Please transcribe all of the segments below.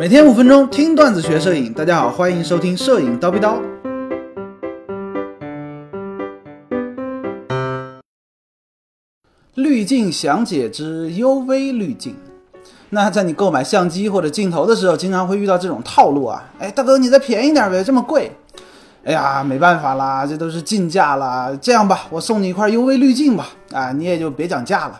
每天五分钟听段子学摄影，大家好，欢迎收听摄影叨逼叨。滤镜详解之 UV 滤镜。那在你购买相机或者镜头的时候，经常会遇到这种套路啊。哎，大哥，你再便宜点呗，这么贵。哎呀，没办法啦，这都是进价啦。这样吧，我送你一块 UV 滤镜吧。啊，你也就别讲价了。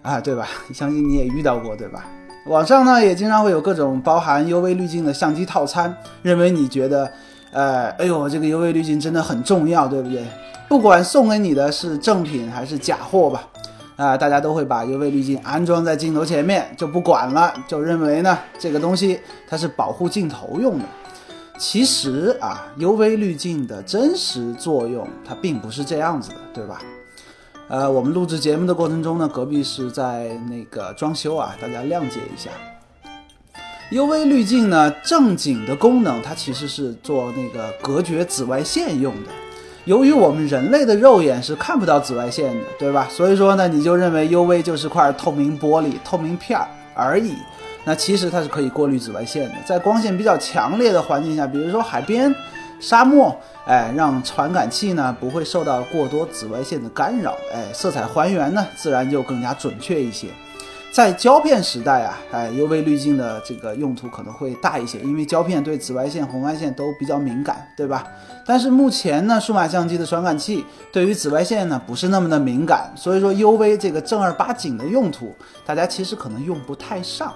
啊，对吧？相信你也遇到过，对吧？网上呢也经常会有各种包含 UV 滤镜的相机套餐，认为你觉得，呃，哎呦，这个 UV 滤镜真的很重要，对不对？不管送给你的是正品还是假货吧，啊，大家都会把 UV 滤镜安装在镜头前面就不管了，就认为呢这个东西它是保护镜头用的。其实啊，UV 滤镜的真实作用它并不是这样子的，对吧？呃，我们录制节目的过程中呢，隔壁是在那个装修啊，大家谅解一下。UV 滤镜呢，正经的功能它其实是做那个隔绝紫外线用的。由于我们人类的肉眼是看不到紫外线的，对吧？所以说呢，你就认为 UV 就是块透明玻璃、透明片儿而已。那其实它是可以过滤紫外线的，在光线比较强烈的环境下，比如说海边。沙漠，哎，让传感器呢不会受到过多紫外线的干扰，哎，色彩还原呢自然就更加准确一些。在胶片时代啊，哎，UV 滤镜的这个用途可能会大一些，因为胶片对紫外线、红外线都比较敏感，对吧？但是目前呢，数码相机的传感器对于紫外线呢不是那么的敏感，所以说 UV 这个正儿八经的用途，大家其实可能用不太上。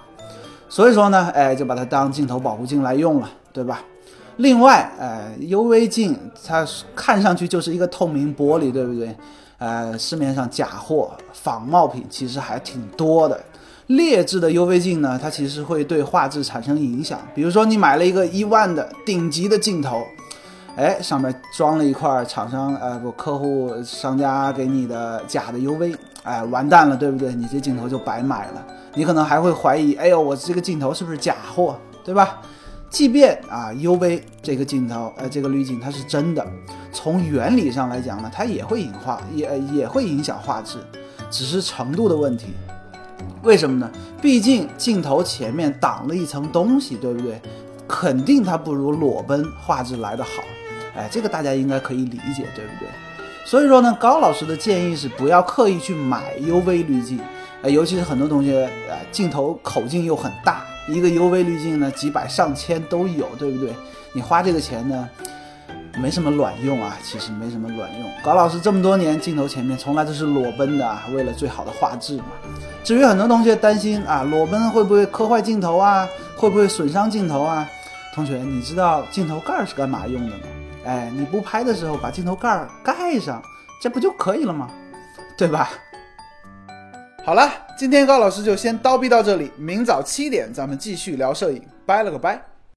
所以说呢，哎，就把它当镜头保护镜来用了，对吧？另外，呃，UV 镜它看上去就是一个透明玻璃，对不对？呃，市面上假货、仿冒品其实还挺多的。劣质的 UV 镜呢，它其实会对画质产生影响。比如说，你买了一个一万的顶级的镜头，哎，上面装了一块厂商呃不客户商家给你的假的 UV，哎，完蛋了，对不对？你这镜头就白买了。你可能还会怀疑，哎呦，我这个镜头是不是假货，对吧？即便啊，UV 这个镜头，呃，这个滤镜它是真的，从原理上来讲呢，它也会影画，也也会影响画质，只是程度的问题。为什么呢？毕竟镜头前面挡了一层东西，对不对？肯定它不如裸奔画质来得好。哎，这个大家应该可以理解，对不对？所以说呢，高老师的建议是不要刻意去买 UV 滤镜，呃，尤其是很多同学，呃，镜头口径又很大。一个 UV 滤镜呢，几百上千都有，对不对？你花这个钱呢，没什么卵用啊，其实没什么卵用。高老师这么多年镜头前面从来都是裸奔的，为了最好的画质嘛。至于很多同学担心啊，裸奔会不会磕坏镜头啊？会不会损伤镜头啊？同学，你知道镜头盖是干嘛用的吗？哎，你不拍的时候把镜头盖盖上，这不就可以了吗？对吧？好了，今天高老师就先叨逼到这里，明早七点咱们继续聊摄影，拜了个拜。